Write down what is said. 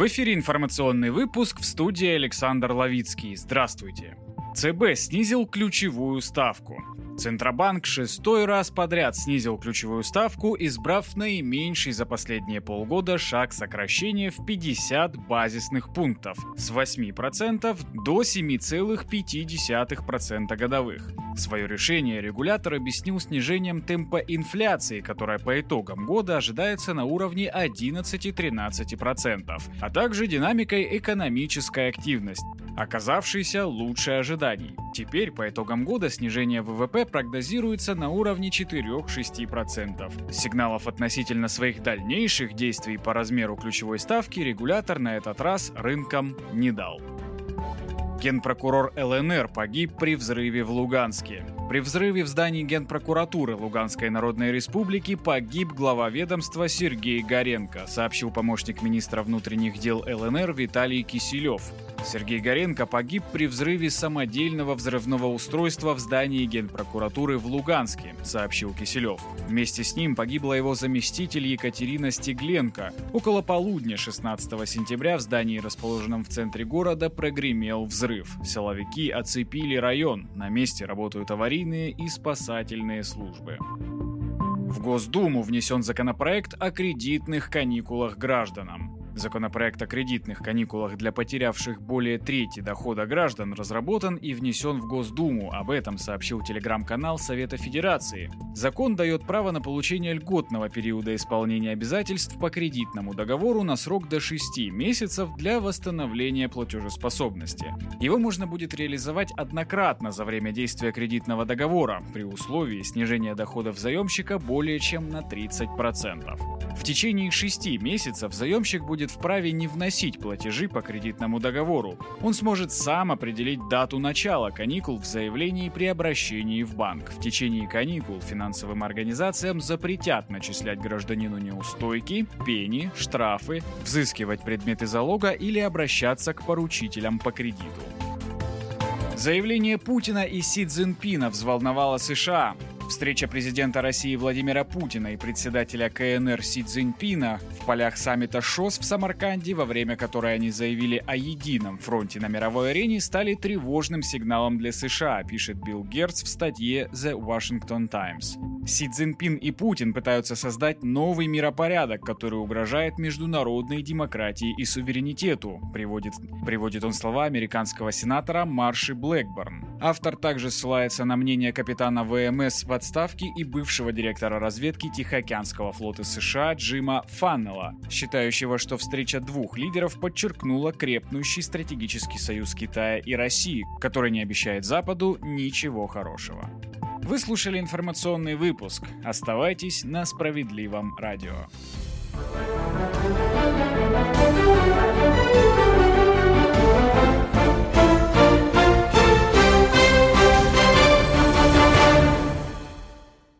В эфире информационный выпуск в студии Александр Ловицкий. Здравствуйте. ЦБ снизил ключевую ставку. Центробанк шестой раз подряд снизил ключевую ставку, избрав наименьший за последние полгода шаг сокращения в 50 базисных пунктов с 8% до 7,5% годовых. Свое решение регулятор объяснил снижением темпа инфляции, которая по итогам года ожидается на уровне 11-13%, а также динамикой экономической активности, оказавшейся лучше ожиданий. Теперь по итогам года снижение ВВП прогнозируется на уровне 4-6%. Сигналов относительно своих дальнейших действий по размеру ключевой ставки регулятор на этот раз рынкам не дал. Генпрокурор ЛНР погиб при взрыве в Луганске. При взрыве в здании Генпрокуратуры Луганской Народной Республики погиб глава ведомства Сергей Горенко, сообщил помощник министра внутренних дел ЛНР Виталий Киселев. Сергей Горенко погиб при взрыве самодельного взрывного устройства в здании Генпрокуратуры в Луганске, сообщил Киселев. Вместе с ним погибла его заместитель Екатерина Стегленко. Около полудня 16 сентября в здании, расположенном в центре города, прогремел взрыв. Силовики оцепили район. На месте работают аварийные и спасательные службы. В Госдуму внесен законопроект о кредитных каникулах гражданам. Законопроект о кредитных каникулах для потерявших более трети дохода граждан разработан и внесен в Госдуму. Об этом сообщил телеграм-канал Совета Федерации. Закон дает право на получение льготного периода исполнения обязательств по кредитному договору на срок до 6 месяцев для восстановления платежеспособности. Его можно будет реализовать однократно за время действия кредитного договора при условии снижения доходов заемщика более чем на 30%. В течение 6 месяцев заемщик будет вправе не вносить платежи по кредитному договору. Он сможет сам определить дату начала каникул в заявлении при обращении в банк. В течение каникул финансовым организациям запретят начислять гражданину неустойки, пени, штрафы, взыскивать предметы залога или обращаться к поручителям по кредиту. Заявление Путина и Си Цзиньпина взволновало США. Встреча президента России Владимира Путина и председателя КНР Си Цзиньпина в полях саммита ШОС в Самарканде, во время которой они заявили о едином фронте на мировой арене, стали тревожным сигналом для США, пишет Билл Герц в статье The Washington Times. Си Цзиньпин и Путин пытаются создать новый миропорядок, который угрожает международной демократии и суверенитету, приводит, приводит он слова американского сенатора Марши Блэкборн. Автор также ссылается на мнение капитана ВМС в отставке и бывшего директора разведки Тихоокеанского флота США Джима Фаннелла, считающего, что встреча двух лидеров подчеркнула крепнущий стратегический союз Китая и России, который не обещает Западу ничего хорошего. Вы слушали информационный выпуск. Оставайтесь на справедливом радио. thank you